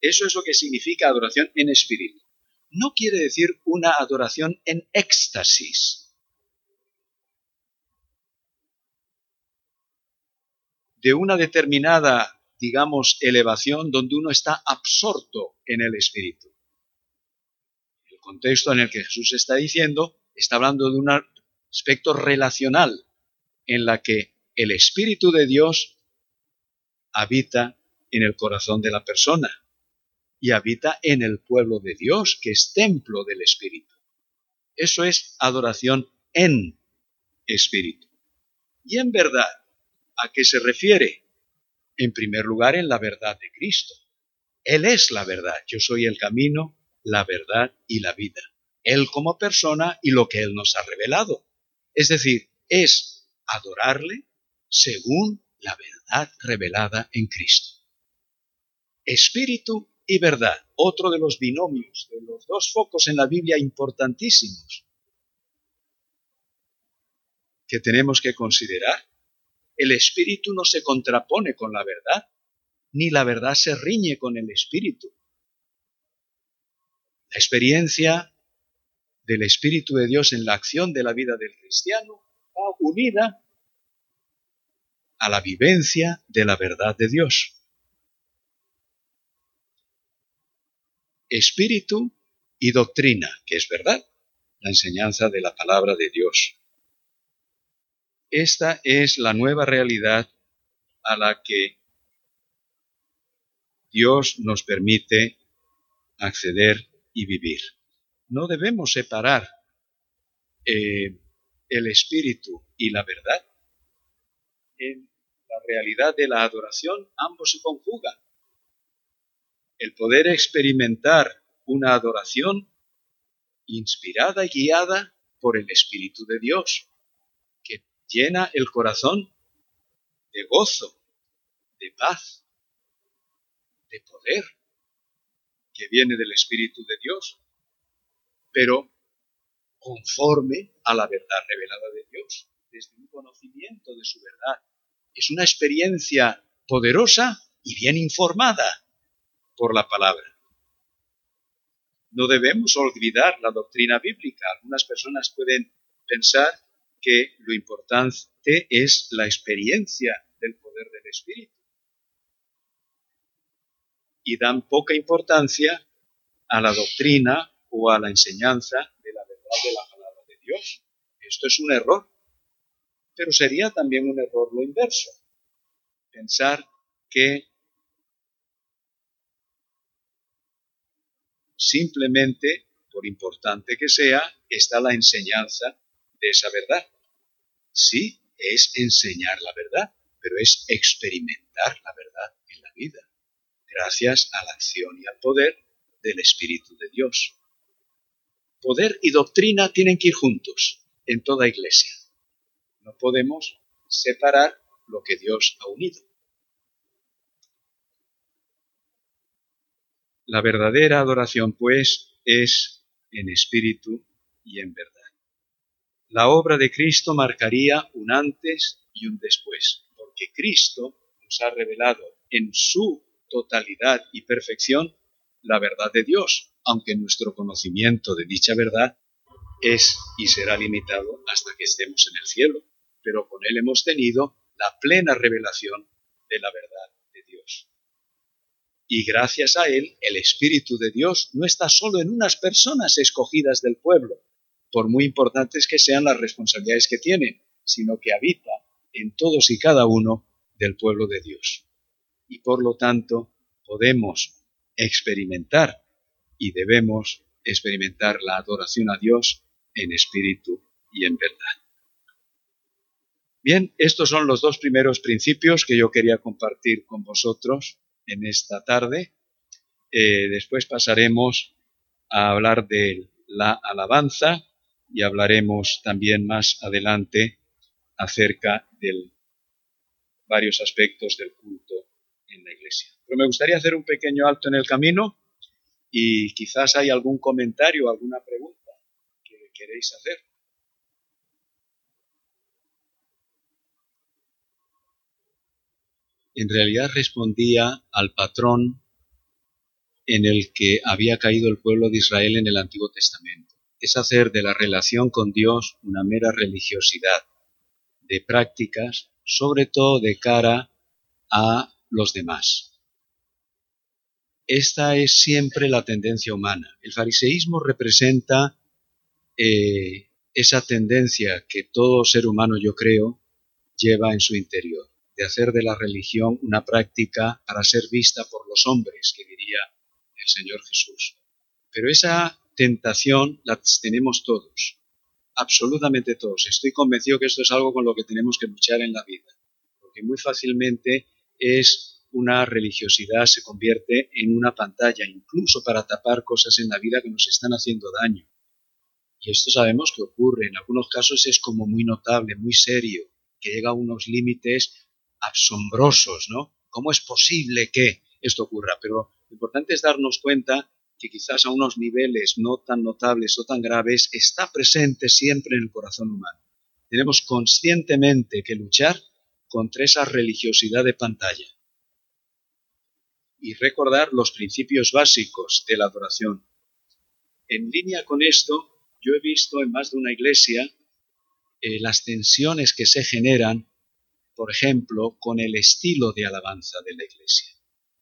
Eso es lo que significa adoración en espíritu. No quiere decir una adoración en éxtasis de una determinada, digamos, elevación donde uno está absorto en el Espíritu. El contexto en el que Jesús está diciendo está hablando de un aspecto relacional en la que el Espíritu de Dios habita en el corazón de la persona y habita en el pueblo de Dios, que es templo del Espíritu. Eso es adoración en espíritu. Y en verdad, ¿a qué se refiere? En primer lugar, en la verdad de Cristo. Él es la verdad. Yo soy el camino, la verdad y la vida. Él como persona y lo que Él nos ha revelado. Es decir, es adorarle según la verdad revelada en Cristo. Espíritu y verdad, otro de los binomios, de los dos focos en la Biblia importantísimos que tenemos que considerar. El espíritu no se contrapone con la verdad, ni la verdad se riñe con el espíritu. La experiencia del Espíritu de Dios en la acción de la vida del cristiano va unida a la vivencia de la verdad de Dios. Espíritu y doctrina, que es verdad, la enseñanza de la palabra de Dios. Esta es la nueva realidad a la que Dios nos permite acceder y vivir. No debemos separar eh, el espíritu y la verdad. En la realidad de la adoración ambos se conjugan. El poder experimentar una adoración inspirada y guiada por el Espíritu de Dios llena el corazón de gozo, de paz, de poder que viene del Espíritu de Dios, pero conforme a la verdad revelada de Dios, desde un conocimiento de su verdad. Es una experiencia poderosa y bien informada por la palabra. No debemos olvidar la doctrina bíblica. Algunas personas pueden pensar que lo importante es la experiencia del poder del Espíritu. Y dan poca importancia a la doctrina o a la enseñanza de la verdad de la palabra de Dios. Esto es un error. Pero sería también un error lo inverso. Pensar que simplemente, por importante que sea, está la enseñanza de esa verdad. Sí, es enseñar la verdad, pero es experimentar la verdad en la vida, gracias a la acción y al poder del Espíritu de Dios. Poder y doctrina tienen que ir juntos en toda iglesia. No podemos separar lo que Dios ha unido. La verdadera adoración, pues, es en espíritu y en verdad la obra de Cristo marcaría un antes y un después, porque Cristo nos ha revelado en su totalidad y perfección la verdad de Dios, aunque nuestro conocimiento de dicha verdad es y será limitado hasta que estemos en el cielo, pero con Él hemos tenido la plena revelación de la verdad de Dios. Y gracias a Él, el Espíritu de Dios no está solo en unas personas escogidas del pueblo, por muy importantes que sean las responsabilidades que tienen, sino que habita en todos y cada uno del pueblo de Dios. Y por lo tanto podemos experimentar y debemos experimentar la adoración a Dios en espíritu y en verdad. Bien, estos son los dos primeros principios que yo quería compartir con vosotros en esta tarde. Eh, después pasaremos a hablar de la alabanza y hablaremos también más adelante acerca de varios aspectos del culto en la iglesia. Pero me gustaría hacer un pequeño alto en el camino y quizás hay algún comentario, alguna pregunta que queréis hacer. En realidad respondía al patrón en el que había caído el pueblo de Israel en el Antiguo Testamento es hacer de la relación con Dios una mera religiosidad, de prácticas, sobre todo de cara a los demás. Esta es siempre la tendencia humana. El fariseísmo representa eh, esa tendencia que todo ser humano, yo creo, lleva en su interior. de hacer de la religión una práctica para ser vista por los hombres, que diría el Señor Jesús. Pero esa tentación la tenemos todos, absolutamente todos. Estoy convencido que esto es algo con lo que tenemos que luchar en la vida, porque muy fácilmente es una religiosidad, se convierte en una pantalla, incluso para tapar cosas en la vida que nos están haciendo daño. Y esto sabemos que ocurre, en algunos casos es como muy notable, muy serio, que llega a unos límites asombrosos, ¿no? ¿Cómo es posible que esto ocurra? Pero lo importante es darnos cuenta que quizás a unos niveles no tan notables o tan graves está presente siempre en el corazón humano. Tenemos conscientemente que luchar contra esa religiosidad de pantalla y recordar los principios básicos de la adoración. En línea con esto, yo he visto en más de una iglesia eh, las tensiones que se generan, por ejemplo, con el estilo de alabanza de la iglesia.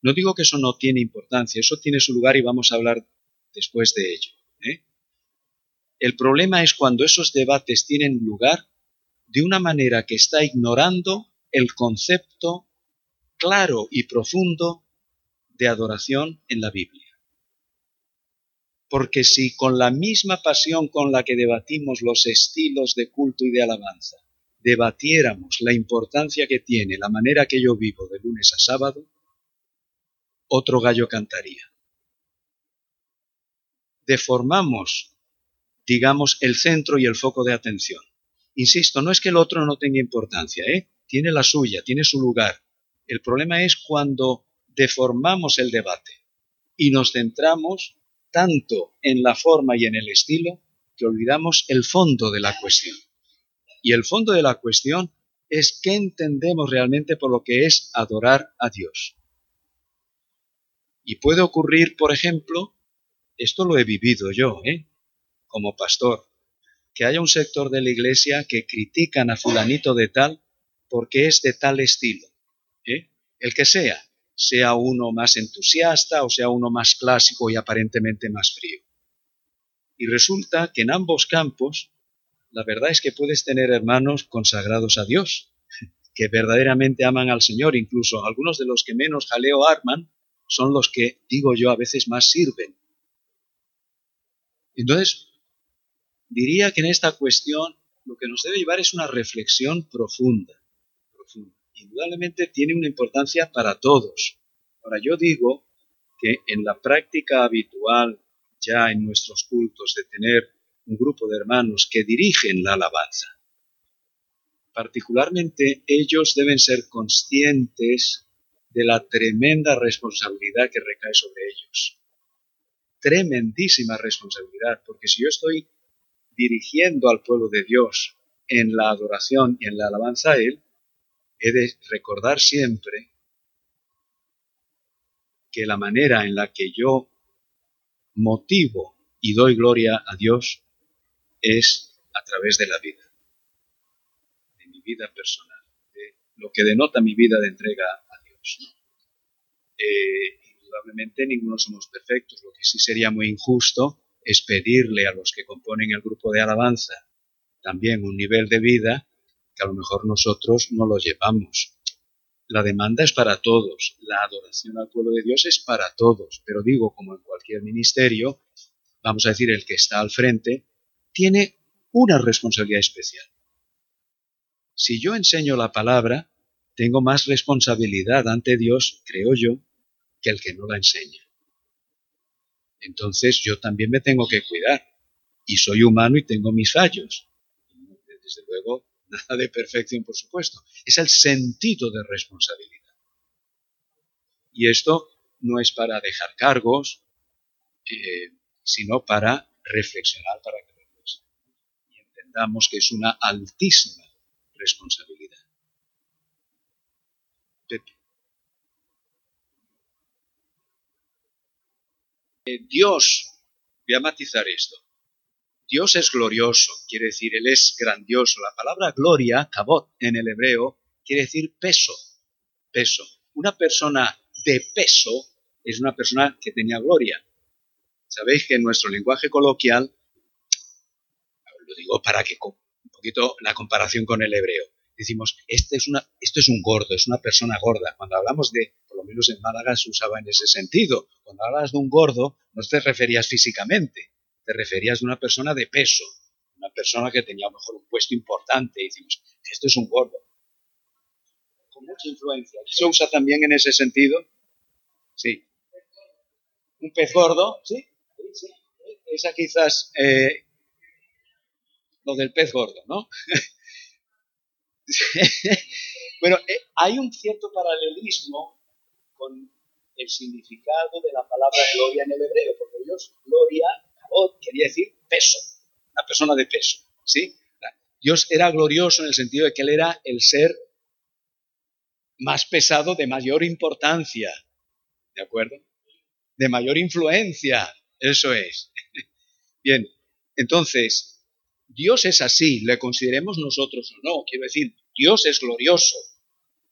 No digo que eso no tiene importancia, eso tiene su lugar y vamos a hablar después de ello. ¿eh? El problema es cuando esos debates tienen lugar de una manera que está ignorando el concepto claro y profundo de adoración en la Biblia. Porque si con la misma pasión con la que debatimos los estilos de culto y de alabanza, debatiéramos la importancia que tiene la manera que yo vivo de lunes a sábado, otro gallo cantaría. Deformamos, digamos, el centro y el foco de atención. Insisto, no es que el otro no tenga importancia, ¿eh? tiene la suya, tiene su lugar. El problema es cuando deformamos el debate y nos centramos tanto en la forma y en el estilo que olvidamos el fondo de la cuestión. Y el fondo de la cuestión es qué entendemos realmente por lo que es adorar a Dios. Y puede ocurrir, por ejemplo, esto lo he vivido yo, ¿eh? como pastor, que haya un sector de la iglesia que critican a fulanito de tal porque es de tal estilo, ¿eh? el que sea, sea uno más entusiasta o sea uno más clásico y aparentemente más frío. Y resulta que en ambos campos, la verdad es que puedes tener hermanos consagrados a Dios, que verdaderamente aman al Señor, incluso algunos de los que menos jaleo arman, son los que, digo yo, a veces más sirven. Entonces, diría que en esta cuestión lo que nos debe llevar es una reflexión profunda. profunda. Indudablemente tiene una importancia para todos. Ahora, yo digo que en la práctica habitual ya en nuestros cultos de tener un grupo de hermanos que dirigen la alabanza, particularmente ellos deben ser conscientes de la tremenda responsabilidad que recae sobre ellos. Tremendísima responsabilidad, porque si yo estoy dirigiendo al pueblo de Dios en la adoración y en la alabanza a Él, he de recordar siempre que la manera en la que yo motivo y doy gloria a Dios es a través de la vida, de mi vida personal, de lo que denota mi vida de entrega eh, indudablemente ninguno somos perfectos. Lo que sí sería muy injusto es pedirle a los que componen el grupo de alabanza también un nivel de vida que a lo mejor nosotros no lo llevamos. La demanda es para todos, la adoración al pueblo de Dios es para todos, pero digo, como en cualquier ministerio, vamos a decir, el que está al frente, tiene una responsabilidad especial. Si yo enseño la palabra, tengo más responsabilidad ante Dios, creo yo, que el que no la enseña. Entonces yo también me tengo que cuidar. Y soy humano y tengo mis fallos. Desde luego, nada de perfección, por supuesto. Es el sentido de responsabilidad. Y esto no es para dejar cargos, eh, sino para reflexionar, para que y entendamos que es una altísima responsabilidad. Eh, Dios, voy a matizar esto. Dios es glorioso, quiere decir, Él es grandioso. La palabra gloria, kabot, en el hebreo, quiere decir peso, peso. Una persona de peso es una persona que tenía gloria. Sabéis que en nuestro lenguaje coloquial, lo digo para que un poquito la comparación con el hebreo, decimos, este es una, esto es un gordo, es una persona gorda. Cuando hablamos de, por lo menos en Málaga se usaba en ese sentido, cuando hablas de un gordo no te referías físicamente, te referías de una persona de peso, una persona que tenía a lo mejor un puesto importante, y decimos, esto es un gordo. Con mucha influencia. ¿Se usa también en ese sentido? Sí. ¿Un pez gordo? Sí. Esa quizás eh, lo del pez gordo, ¿no? bueno, eh, hay un cierto paralelismo con el significado de la palabra gloria en el hebreo, porque Dios, gloria, quería decir peso, una persona de peso, ¿sí? Dios era glorioso en el sentido de que Él era el ser más pesado de mayor importancia, ¿de acuerdo? De mayor influencia, eso es. Bien, entonces, Dios es así, le consideremos nosotros o no. Quiero decir, Dios es glorioso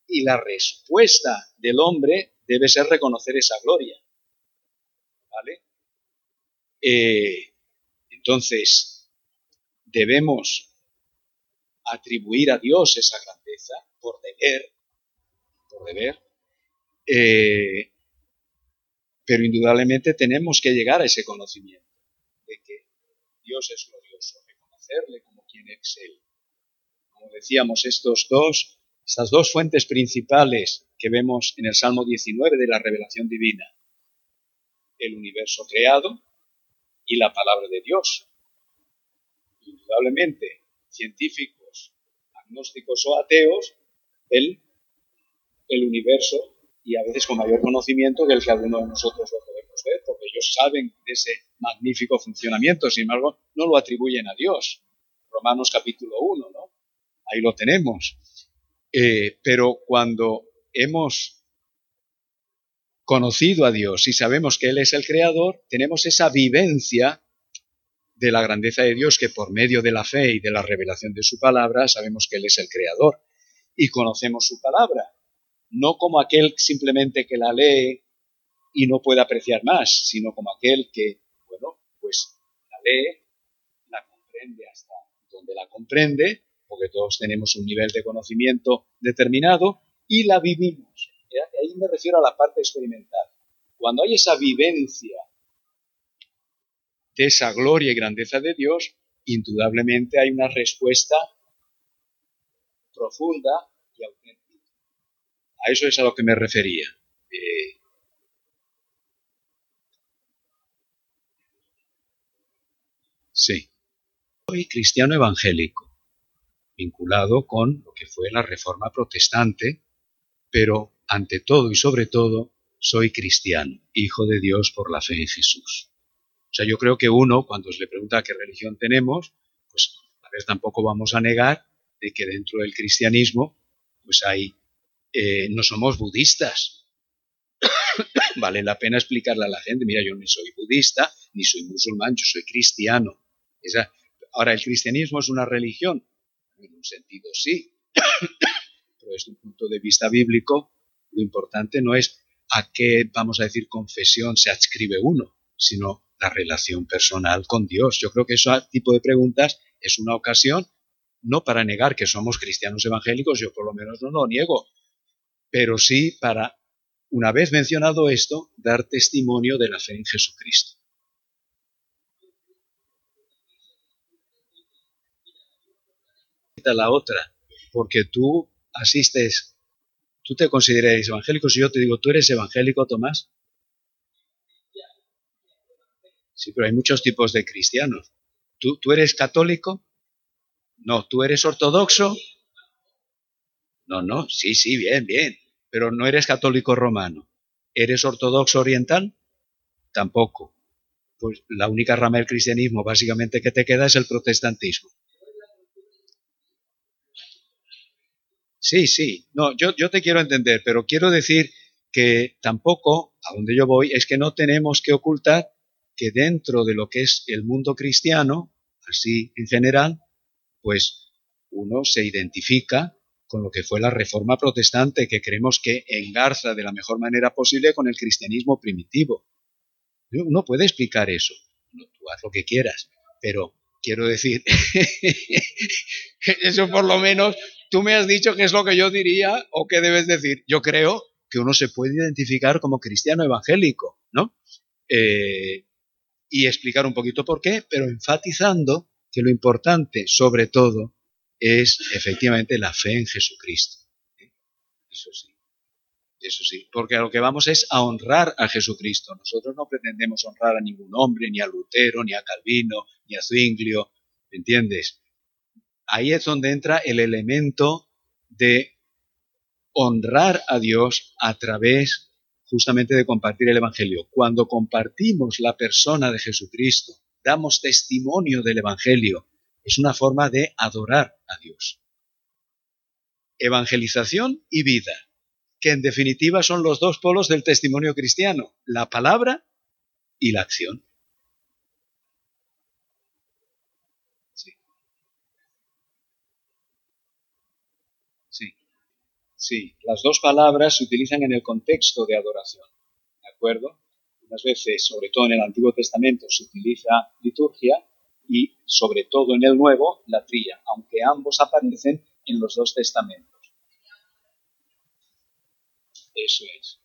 y la respuesta del hombre debe ser reconocer esa gloria. ¿Vale? Eh, entonces, debemos atribuir a Dios esa grandeza por deber, por deber, eh, pero indudablemente tenemos que llegar a ese conocimiento de que Dios es glorioso como quien es Él. Como decíamos, estos dos, estas dos fuentes principales que vemos en el Salmo 19 de la revelación divina, el universo creado y la palabra de Dios. Indudablemente, científicos, agnósticos o ateos, el, el universo y a veces con mayor conocimiento que el que alguno de nosotros lo podemos ver, porque ellos saben de ese magnífico funcionamiento, sin embargo, no lo atribuyen a Dios. Romanos capítulo 1, ¿no? Ahí lo tenemos. Eh, pero cuando hemos conocido a Dios y sabemos que Él es el Creador, tenemos esa vivencia de la grandeza de Dios que por medio de la fe y de la revelación de su palabra sabemos que Él es el Creador y conocemos su palabra, no como aquel simplemente que la lee y no puede apreciar más, sino como aquel que, bueno, pues la lee, la comprende hasta donde la comprende, porque todos tenemos un nivel de conocimiento determinado, y la vivimos. Ahí me refiero a la parte experimental. Cuando hay esa vivencia de esa gloria y grandeza de Dios, indudablemente hay una respuesta profunda y auténtica. A eso es a lo que me refería. Eh, sí. Soy cristiano evangélico, vinculado con lo que fue la reforma protestante, pero ante todo y sobre todo soy cristiano, hijo de Dios por la fe en Jesús. O sea, yo creo que uno, cuando se le pregunta qué religión tenemos, pues a ver, tampoco vamos a negar de que dentro del cristianismo, pues hay eh, no somos budistas. vale la pena explicarle a la gente, mira, yo ni soy budista, ni soy musulmán, yo soy cristiano. ahora, ¿el cristianismo es una religión? En un sentido sí, pero desde un punto de vista bíblico, lo importante no es a qué, vamos a decir, confesión se adscribe uno, sino la relación personal con Dios. Yo creo que ese tipo de preguntas es una ocasión, no para negar que somos cristianos evangélicos, yo por lo menos no lo niego, pero sí para, una vez mencionado esto, dar testimonio de la fe en Jesucristo. La otra, porque tú asistes, tú te consideras evangélico, si yo te digo, ¿tú eres evangélico, Tomás? Sí, pero hay muchos tipos de cristianos. ¿Tú, ¿Tú eres católico? No, ¿tú eres ortodoxo? No, no, sí, sí, bien, bien. Pero no eres católico romano. ¿Eres ortodoxo oriental? Tampoco. Pues la única rama del cristianismo básicamente que te queda es el protestantismo. Sí, sí. No, yo, yo te quiero entender, pero quiero decir que tampoco, a donde yo voy, es que no tenemos que ocultar que dentro de lo que es el mundo cristiano, así en general, pues uno se identifica con lo que fue la reforma protestante, que creemos que engarza de la mejor manera posible con el cristianismo primitivo. Uno puede explicar eso, tú haz lo que quieras, pero quiero decir, eso por lo menos tú me has dicho qué es lo que yo diría o qué debes decir. Yo creo que uno se puede identificar como cristiano evangélico, ¿no? Eh, y explicar un poquito por qué, pero enfatizando que lo importante, sobre todo, es efectivamente la fe en Jesucristo. Eso sí, eso sí, porque a lo que vamos es a honrar a Jesucristo. Nosotros no pretendemos honrar a ningún hombre, ni a Lutero, ni a Calvino, ni a Zwinglio, ¿entiendes? Ahí es donde entra el elemento de honrar a Dios a través justamente de compartir el Evangelio. Cuando compartimos la persona de Jesucristo, damos testimonio del Evangelio, es una forma de adorar a Dios. Evangelización y vida, que en definitiva son los dos polos del testimonio cristiano, la palabra y la acción. Sí. Sí. Sí, las dos palabras se utilizan en el contexto de adoración. ¿De acuerdo? Unas veces, sobre todo en el Antiguo Testamento, se utiliza liturgia y sobre todo en el Nuevo, la tría, aunque ambos aparecen en los dos testamentos. Eso es.